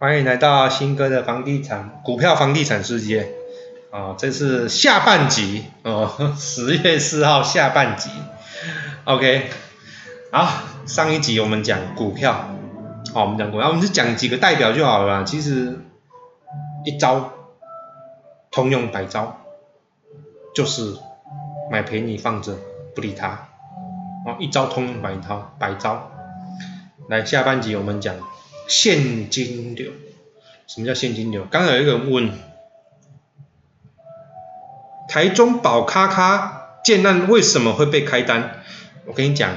欢迎来到新哥的房地产股票房地产世界。啊，这是下半集哦，十月四号下半集，OK，好，上一集我们讲股票，好，我们讲股票，我们就讲几个代表就好了，其实一招通用百招，就是买便宜放着不理它，哦，一招通用百招，百招，来下半集我们讲。现金流，什么叫现金流？刚刚有一个人问，台中宝咖咖建案为什么会被开单？我跟你讲，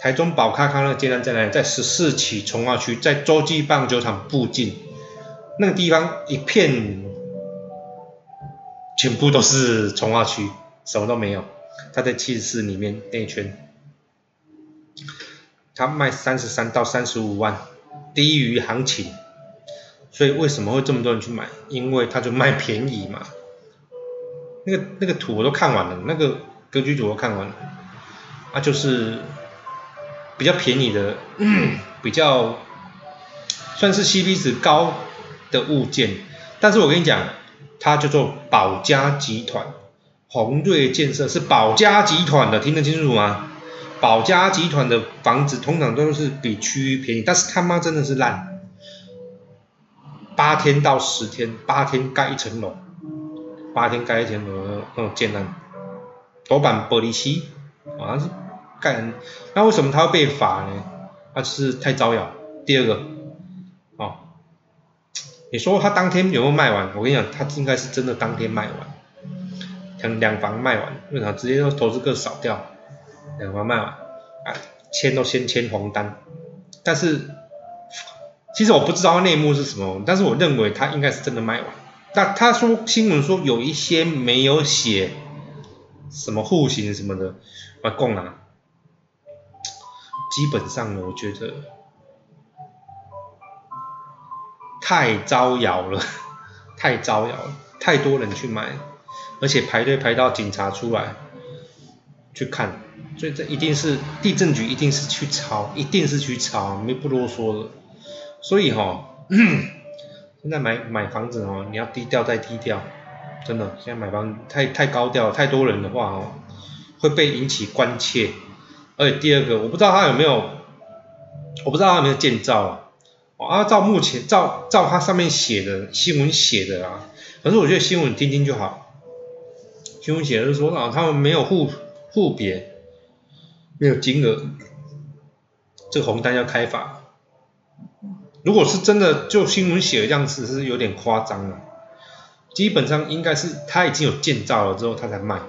台中宝咖咖那个建案在哪里？在十四期从化区，在洲际棒球场附近，那个地方一片全部都是从化区，什么都没有。他在七十四里面内圈，他卖三十三到三十五万。低于行情，所以为什么会这么多人去买？因为他就卖便宜嘛。那个那个图我都看完了，那个格局图我都看完了，啊，就是比较便宜的，比较算是 CP 值高的物件。但是我跟你讲，它叫做宝家集团，宏瑞建设是宝家集团的，听得清楚吗？宝嘉集团的房子通常都是比区域便宜，但是他妈真的是烂，八天到十天，八天盖一层楼，八天盖一层楼那种艰难，多板玻璃漆，好像是盖，那为什么他会被罚呢？他是太招摇。第二个，哦，你说他当天有没有卖完？我跟你讲，他应该是真的当天卖完，两两房卖完，为啥？直接就投资客扫掉。两房卖完，啊，签都先签红单，但是其实我不知道内幕是什么，但是我认为他应该是真的卖完。那他说新闻说有一些没有写什么户型什么的，啊，供啊，基本上呢，我觉得太招摇了，太招摇了，太多人去买，而且排队排到警察出来去看。所以这一定是地震局，一定是去抄，一定是去抄，没不啰嗦的。所以哈，现在买买房子哦，你要低调再低调，真的，现在买房太太高调，太多人的话哦，会被引起关切。而且第二个，我不知道他有没有，我不知道他有没有建造啊。啊，照目前照照他上面写的新闻写的啊，可是我觉得新闻听听就好。新闻写的是说啊，他们没有户户别。没有金额，这个红单要开发。如果是真的，就新闻写的样子是有点夸张了。基本上应该是他已经有建造了之后他才卖，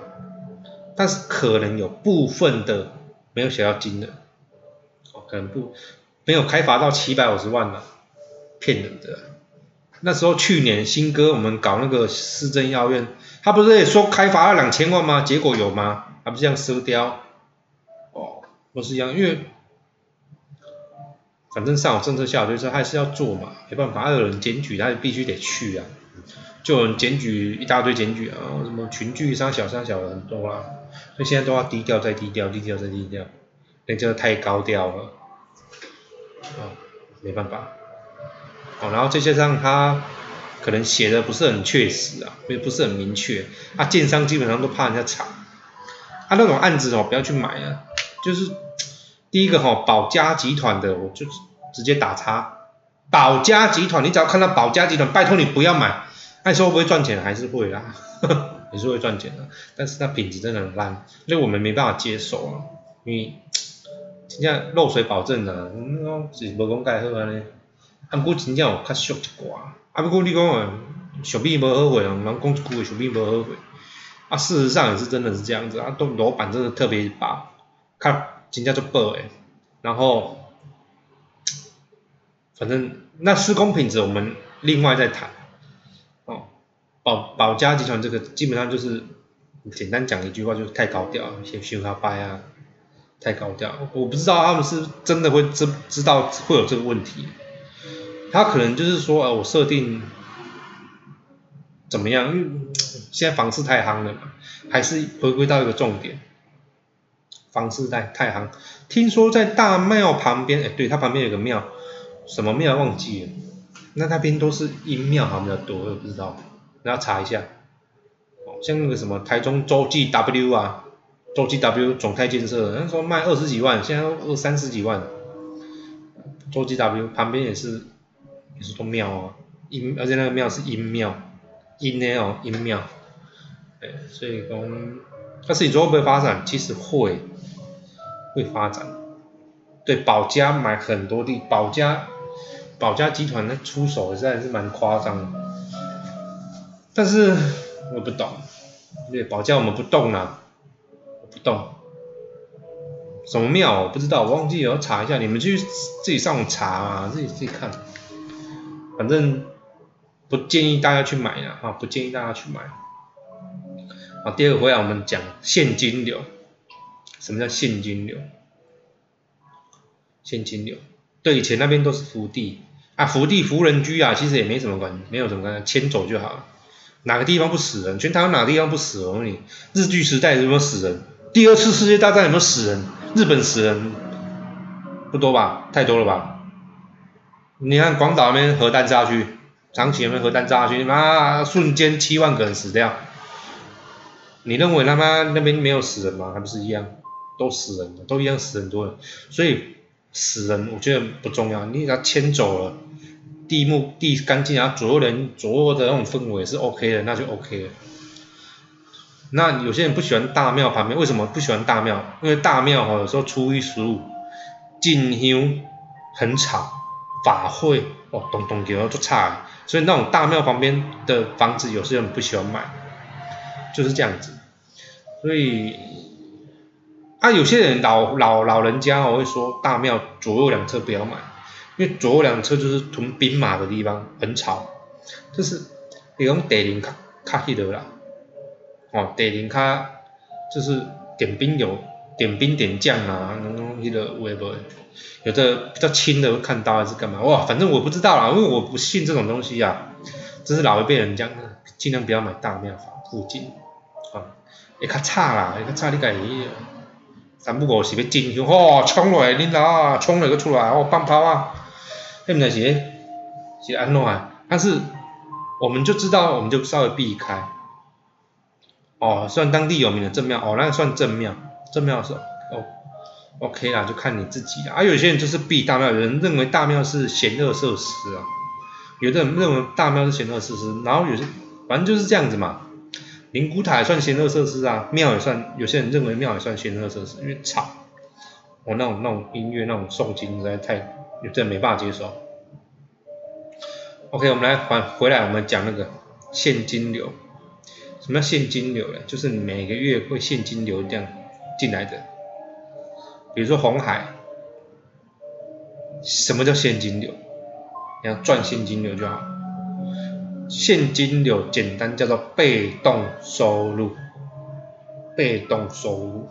但是可能有部分的没有写到金额，哦，可能不没有开发到七百五十万了，骗人的。那时候去年新哥我们搞那个市政药院，他不是也说开发了两千万吗？结果有吗？还不是这样收掉？都是一样，因为反正上有政策下，就是还是要做嘛，没办法，还有人检举，他必须得去啊，就有人检举一大堆检举啊，什么群聚三小三小的很多啦，所以现在都要低调再低调，低调再低调，那真的太高调了，啊，没办法，哦，然后再加上他可能写的不是很确实啊，也不是很明确，啊，建商基本上都怕人家查，他那种案子哦，不要去买啊。就是第一个哈，保家集团的，我就直接打叉。保家集团，你只要看到保家集团，拜托你不要买。那说会不会赚钱？还是会啦，也是会赚钱的。但是它品质真的很烂，所以我们没办法接受啊。因为真正漏水保证的，嗯，是无讲介好安尼。啊，不过真正有较俗一寡。啊，不过你讲啊，小米无后悔啊，人讲一句小米无后悔。啊，事实上也是真的是这样子啊，都楼板真的特别薄。看，金价就爆诶，然后，反正那施工品质我们另外再谈，哦，保保家集团这个基本上就是简单讲一句话，就是太高调，先修他掰啊，太高调，我不知道他们是真的会知知道会有这个问题，他可能就是说呃我设定怎么样，因为现在房市太夯了嘛，还是回归到一个重点。方式在太行，听说在大庙旁边，哎，对，它旁边有个庙，什么庙忘记了，那那边都是阴庙好像比较多，我也不知道，然后查一下。像那个什么台中洲际 W 啊，洲际 W 总泰建设，那时候卖二十几万，现在二三十几万。洲际 W 旁边也是也是座庙啊，阴，而且那个庙是阴庙，阴的哦，阴庙。哎，所以讲，但是你说会不会发展？其实会，会发展。对，保家买很多地，保家。保家集团的出手实在是蛮夸张的，但是我不懂，对保家我们不动了，不动，什么庙我不知道，我忘记了，要查一下，你们去自己上网查啊，自己自己看，反正不建议大家去买了，不建议大家去买。好，第二个回来我们讲现金流，什么叫现金流？现金流。对，以前那边都是福地啊，福地福人居啊，其实也没什么关系，没有什么关系，迁走就好了。哪个地方不死人？全台湾哪个地方不死人？我问你，日据时代有没有死人？第二次世界大战有没有死人？日本死人不多吧？太多了吧？你看广岛那边核弹炸去，长崎那边核弹炸去，妈瞬间七万个人死掉。你认为他妈那边没有死人吗？还不是一样，都死人了，都一样死很多人，所以。死人我觉得不重要，你给他迁走了，地目地干净啊，左右人左右的那种氛围是 OK 的，那就 OK 了。那有些人不喜欢大庙旁边，为什么不喜欢大庙？因为大庙哈有时候初一十五进香很吵，法会哦咚咚叫都差，所以那种大庙旁边的房子有些人不喜欢买，就是这样子，所以。啊，有些人老老老人家我会说大庙左右两侧不要买，因为左右两侧就是屯兵马的地方，很吵。就是你用地灵卡卡迄个啦，哦，地灵卡就是点兵有点兵点将啊，那种迄个有无？有的比较轻的会看到还是干嘛？哇，反正我不知道啦，因为我不信这种东西啊。这是老一辈人讲，尽量不要买大庙附近，啊，也较差啦，也较差你家己。三不五时要进香，吼冲落来，恁老啊冲了个出来，哦放炮啊，迄毋知是是安怎啊？但是我们就知道，我们就稍微避开。哦，算当地有名的正庙，哦，那个算正庙，正庙是哦，OK 啦，就看你自己啦。啊，有些人就是避大庙，有人认为大庙是险恶设施啊，有的人认为大庙是险恶设施，然后有些反正就是这样子嘛。灵骨塔也算仙乐设施啊，庙也算，有些人认为庙也算仙乐设施，因为吵，我那种那种音乐那种诵经实在太，真没办法接受。OK，我们来还回来，我们讲那个现金流，什么叫现金流呢？就是每个月会现金流这样进来的，比如说红海，什么叫现金流？你要赚现金流就好。现金流简单叫做被动收入，被动收入，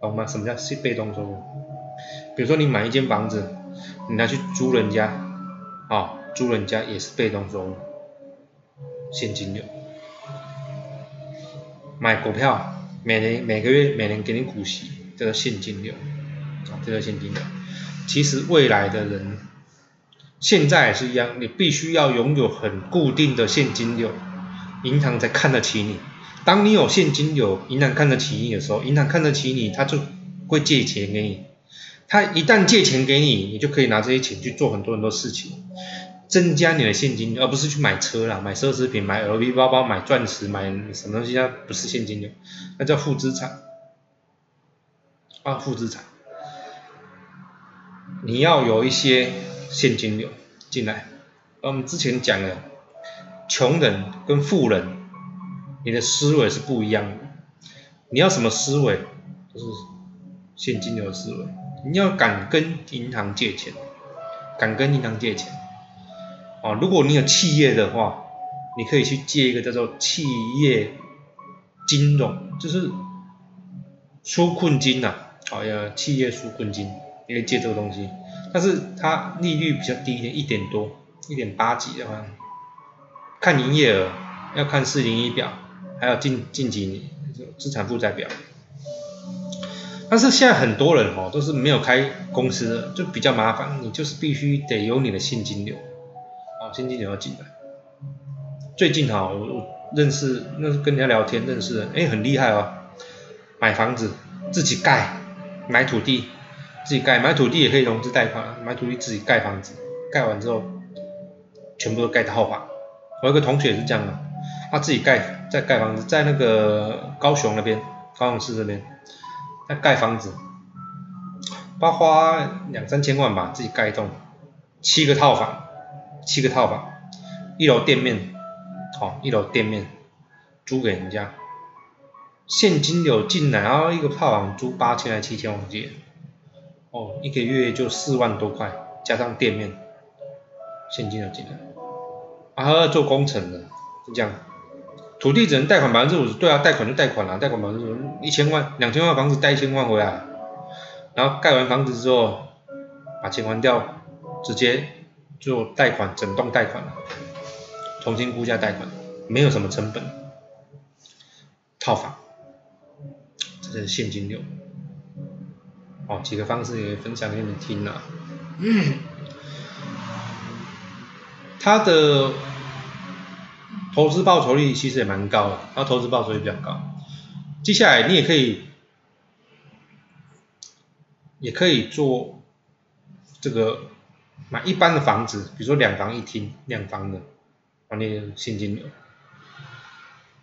懂吗？什么叫是被动收入？比如说你买一间房子，你拿去租人家，啊，租人家也是被动收入，现金流。买股票，每年每个月每年给你股息，这个现金流，啊，这个现金流。其实未来的人。现在也是一样，你必须要拥有很固定的现金流，银行才看得起你。当你有现金流，银行看得起你的时候，银行看得起你，他就会借钱给你。他一旦借钱给你，你就可以拿这些钱去做很多很多事情，增加你的现金流，而不是去买车啦、买奢侈品、买 LV 包包、买钻石、买什么东西，它不是现金流，那叫负资产。啊，负资产，你要有一些。现金流进来，我们之前讲了，穷人跟富人，你的思维是不一样的。你要什么思维？就是现金流思维。你要敢跟银行借钱，敢跟银行借钱。啊，如果你有企业的话，你可以去借一个叫做企业金融，就是纾困金呐，好呀，企业纾困金，你可以借这个东西。但是它利率比较低一点，一点多，一点八几的话，看营业额，要看四零一表，还有近近几年资产负债表。但是现在很多人哦，都是没有开公司的，就比较麻烦，你就是必须得有你的现金流，哦，现金流要进来。最近哈，我我认识，那是跟人家聊天认识的，哎，很厉害哦，买房子自己盖，买土地自己盖，买土地也可以融资贷款，买土地自己盖房子，盖完之后全部都盖套房。我有个同学也是这样的，他自己盖在盖房子，在那个高雄那边，高雄市这边在盖房子，包花两三千万吧，自己盖一栋七个套房，七个套房，一楼店面。好，一楼店面租给人家，现金流进来，然后一个套房租八千还七千，忘记了。哦，一个月就四万多块，加上店面，现金流进来。啊，要做工程的，就这样。土地只能贷款百分之五十，对啊，贷款就贷款了，贷款百分之五，一千万、两千万房子贷一千万回来，然后盖完房子之后把钱还掉，直接做贷款，整栋贷款。重新估价贷款，没有什么成本，套房，这是现金流。哦，几个方式也分享给你们听了。它的投资报酬率其实也蛮高的，它投资报酬率比较高。接下来你也可以，也可以做这个买一般的房子，比如说两房一厅，两房的。放那现金流，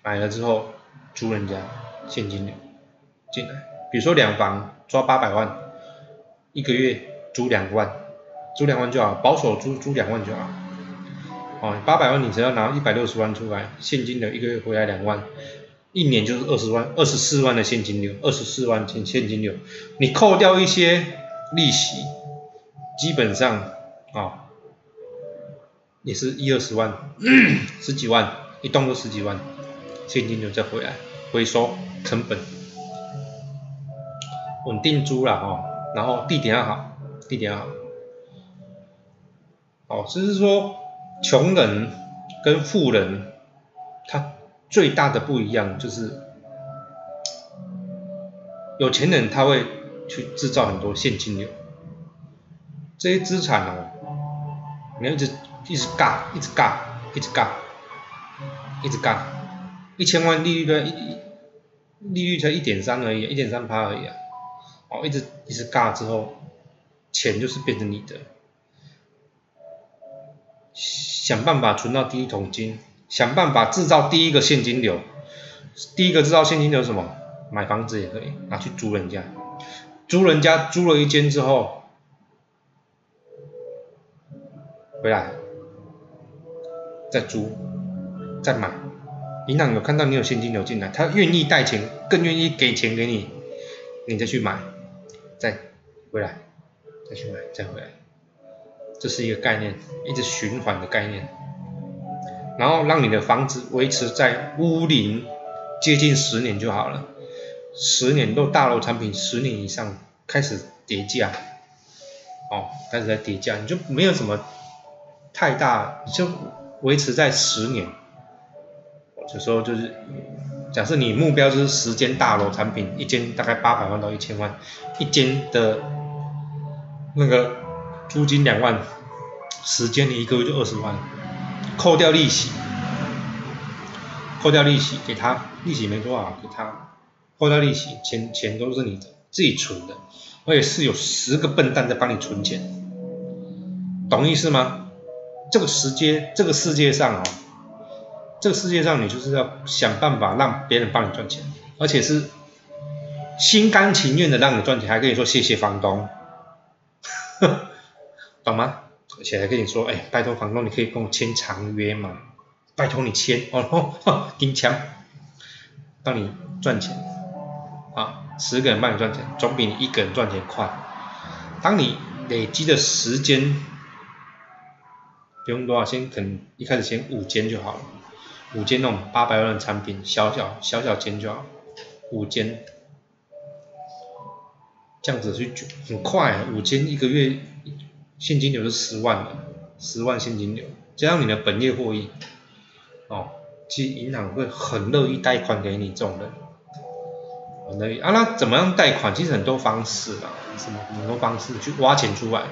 买了之后租人家现金流进来，比如说两房抓八百万，一个月租两万，租两万就好，保守租租两万就好。哦，八百万你只要拿一百六十万出来，现金流一个月回来两万，一年就是二十万，二十四万的现金流，二十四万现现金流，你扣掉一些利息，基本上啊。也是一二十万，十几万，一栋都十几万，现金流再回来，回收成本，稳定租了哦，然后地点要好，地点要好，哦，就是说穷人跟富人，他最大的不一样就是，有钱人他会去制造很多现金流，这些资产哦，你要一直。一直干，一直干，一直干，一直干，一千万利率的，一利率才一点三而已，一点三趴而已啊！哦，一直一直干之后，钱就是变成你的，想办法存到第一桶金，想办法制造第一个现金流，第一个制造现金流什么？买房子也可以，拿去租人家，租人家租了一间之后，回来。再租，再买，银行有看到你有现金流进来，他愿意贷钱，更愿意给钱给你，你再去买，再回来，再去买，再回来，这是一个概念，一直循环的概念，然后让你的房子维持在屋龄接近十年就好了，十年都大楼产品十年以上开始叠价，哦，开始在叠价，你就没有什么太大，你就。维持在十年，有时候就是，假设你目标就是十间大楼产品，一间大概八百万到一千万，一间的那个租金两万，十间你一个月就二十万，扣掉利息，扣掉利息给他，利息没多少给他，扣掉利息，钱钱都是你，自己存的，而且是有十个笨蛋在帮你存钱，懂意思吗？这个时间，这个世界上啊，这个世界上你就是要想办法让别人帮你赚钱，而且是心甘情愿的让你赚钱，还跟你说谢谢房东，懂吗？而且还跟你说，哎，拜托房东，你可以跟我签长约吗？拜托你签哦，金枪，帮你赚钱啊，十个人帮你赚钱，总比你一个人赚钱快。当你累积的时间。不用多少，先肯一开始先五间就好了，五间那种八百万的产品，小小小小间就好，五间，这样子去很快，五间一个月现金流是十万了，十万现金流，加上你的本业获益，哦，其实银行会很乐意贷款给你这种人，很乐意啊，那怎么样贷款？其实很多方式啊，什么很多方式去挖钱出来。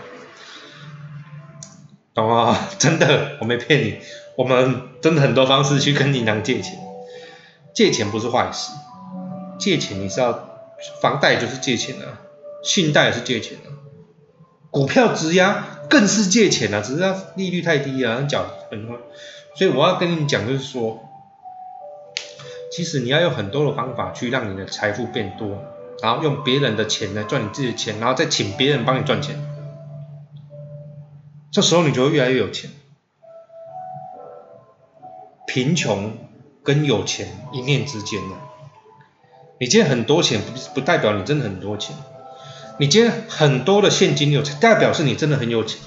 懂啊？真的，我没骗你，我们真的很多方式去跟银行借钱，借钱不是坏事，借钱你是要，房贷就是借钱啊，信贷也是借钱啊，股票质押更是借钱啊，只是它利率太低啊，缴很多，所以我要跟你讲就是说，其实你要用很多的方法去让你的财富变多，然后用别人的钱来赚你自己的钱，然后再请别人帮你赚钱。这时候你就会越来越有钱。贫穷跟有钱一念之间呢。你今天很多钱不不代表你真的很多钱，你今天很多的现金流代表是你真的很有钱。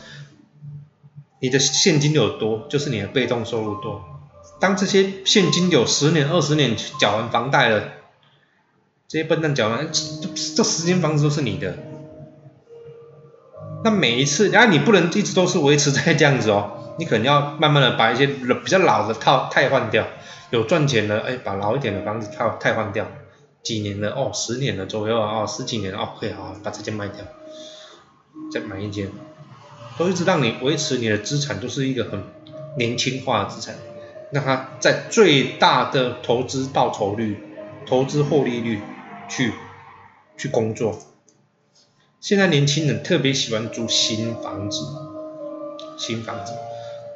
你的现金流多，就是你的被动收入多。当这些现金流十年、二十年缴完房贷了，这些笨蛋缴完，这这十间房子都是你的。那每一次，然后你不能一直都是维持在这样子哦，你可能要慢慢的把一些比较老的套汰换掉，有赚钱的，哎，把老一点的房子套汰换掉，几年的哦，十年的左右啊，哦，十几年哦，可以好，把这间卖掉，再买一间，都一直让你维持你的资产都是一个很年轻化的资产，让它在最大的投资报酬率、投资获利率去去工作。现在年轻人特别喜欢租新房子，新房子。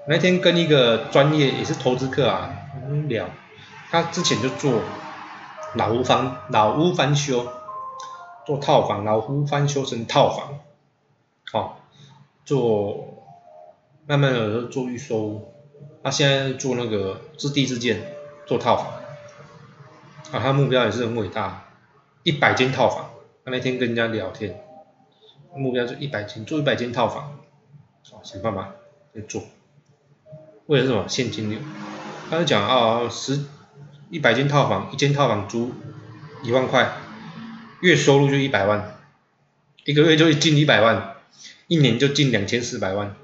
那天跟一个专业也是投资客啊聊，他之前就做老屋翻老屋翻修，做套房，老屋翻修成套房，好，做慢慢的做预售，他现在做那个自地自建，做套房，啊，他目标也是很伟大，一百间套房。他那天跟人家聊天。目标是一百间，做一百间套房，好想办法去做。为了什么？现金流。他就讲啊，十一百间套房，一间套房租一万块，月收入就一百万，一个月就进一百万，一年就进两千四百万，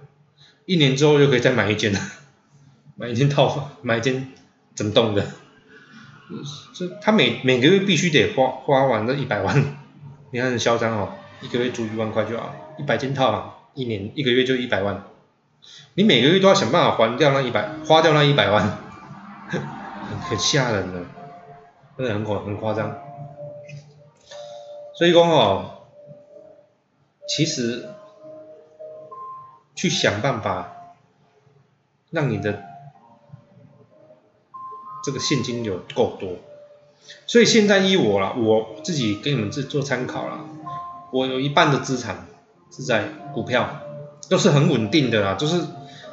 一年之后就可以再买一间了，买一间套房，买一间整栋的。这他每每个月必须得花花完这一百万，你看很嚣张哦。一个月租一万块就好，一百间套房，一年一个月就一百万，你每个月都要想办法还掉那一百，花掉那一百万，很吓人的，真的很夸很夸张。所以讲哦，其实去想办法让你的这个现金流够多，所以现在依我了，我自己给你们做做参考了。我有一半的资产是在股票，都是很稳定的啦。就是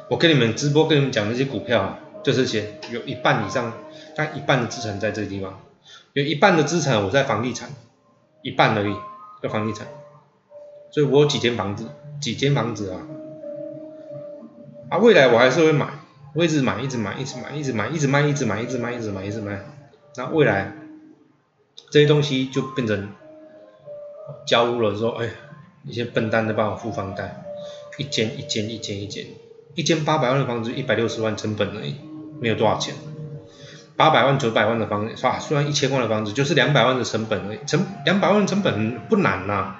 我跟你们直播跟你们讲那些股票，就这些，有一半以上，但一半的资产在这个地方，有一半的资产我在房地产，一半而已，在房地产。所以我有几间房子，几间房子啊，啊，未来我还是会买，我一直买，一直买，一直买，一直买，一直卖，一直买，一直卖，一直买，一直卖。那未来这些东西就变成。交屋了之后，哎，一些笨蛋在帮我付房贷，一间一间一间一间，一间八百万的房子，一百六十万成本而已，没有多少钱。八百万九百万的房子，哇，虽然一千万的房子，就是两百万的成本而已，成两百万成本不难呐，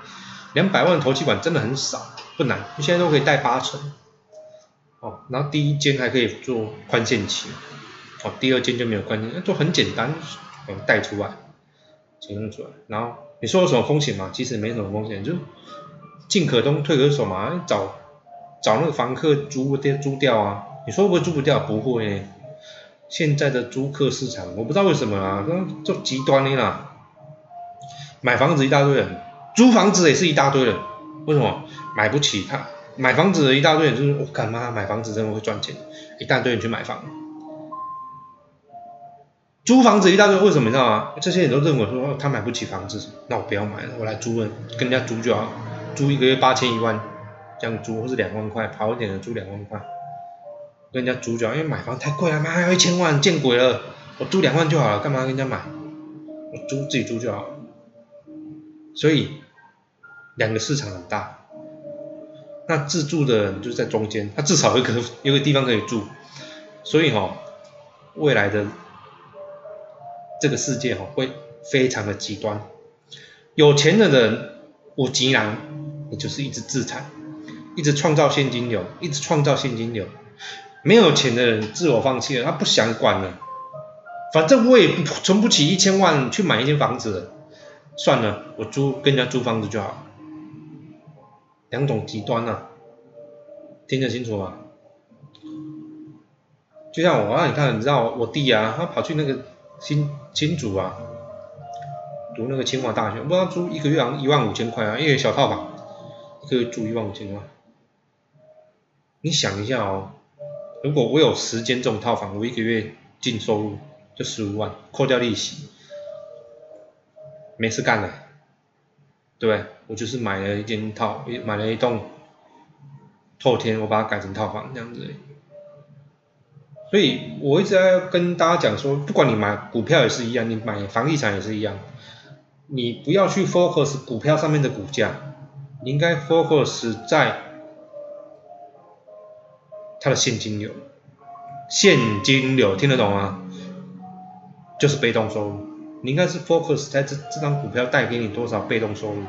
两百万的投期款真的很少，不难，现在都可以贷八成。哦，然后第一间还可以做宽限期，哦，第二间就没有宽限，那就很简单，贷出来，钱用出来，然后。你说有什么风险吗？其实没什么风险，就进可攻退可守嘛。找找那个房客租掉租掉啊。你说会不会租不掉？不会。现在的租客市场，我不知道为什么啊，就极端的啦。买房子一大堆人，租房子也是一大堆人。为什么？买不起他买房子一大堆人，就是我干嘛买房子真的会赚钱，一大堆人去买房。租房子一大堆，为什么你知道吗？这些人都认为说他买不起房子，那我不要买了，我来租了，跟人家租就好，租一个月八千一万，这样租或是两万块，好一点的租两万块，跟人家租就好，因为买房太贵了，妈要一千万，见鬼了，我租两万就好了，干嘛跟人家买？我租自己租就好。所以两个市场很大，那自住的人就是在中间，他至少有个有个地方可以住，所以哈，未来的。这个世界哈会非常的极端，有钱的人五级囊，你就是一只资产；一直创造现金流，一直创造现金流。没有钱的人自我放弃了，他不想管了，反正我也存不起一千万去买一间房子，算了，我租跟人家租房子就好。两种极端啊，听得清楚吗？就像我啊，你看，你知道我弟啊，他跑去那个新新竹啊，读那个清华大学，不知道租一个月好像一万五千块啊，因为小套房，一个月租一万五千块。你想一下哦。如果我有十间这种套房，我一个月净收入就十五万，扣掉利息，没事干了，对不对？我就是买了一间套，买了一栋透天，我把它改成套房这样子。所以我一直在跟大家讲说，不管你买股票也是一样，你买房地产也是一样，你不要去 focus 股票上面的股价，你应该 focus 在。它的现金流，现金流听得懂吗？就是被动收入。你应该是 focus 在这这张股票带给你多少被动收入，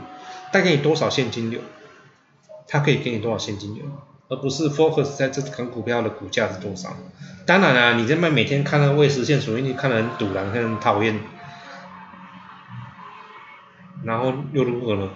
带给你多少现金流，它可以给你多少现金流，而不是 focus 在这张股票的股价是多少。当然了，你这边每天看到未实现属于你看得很堵然，很讨厌，然后又如何呢？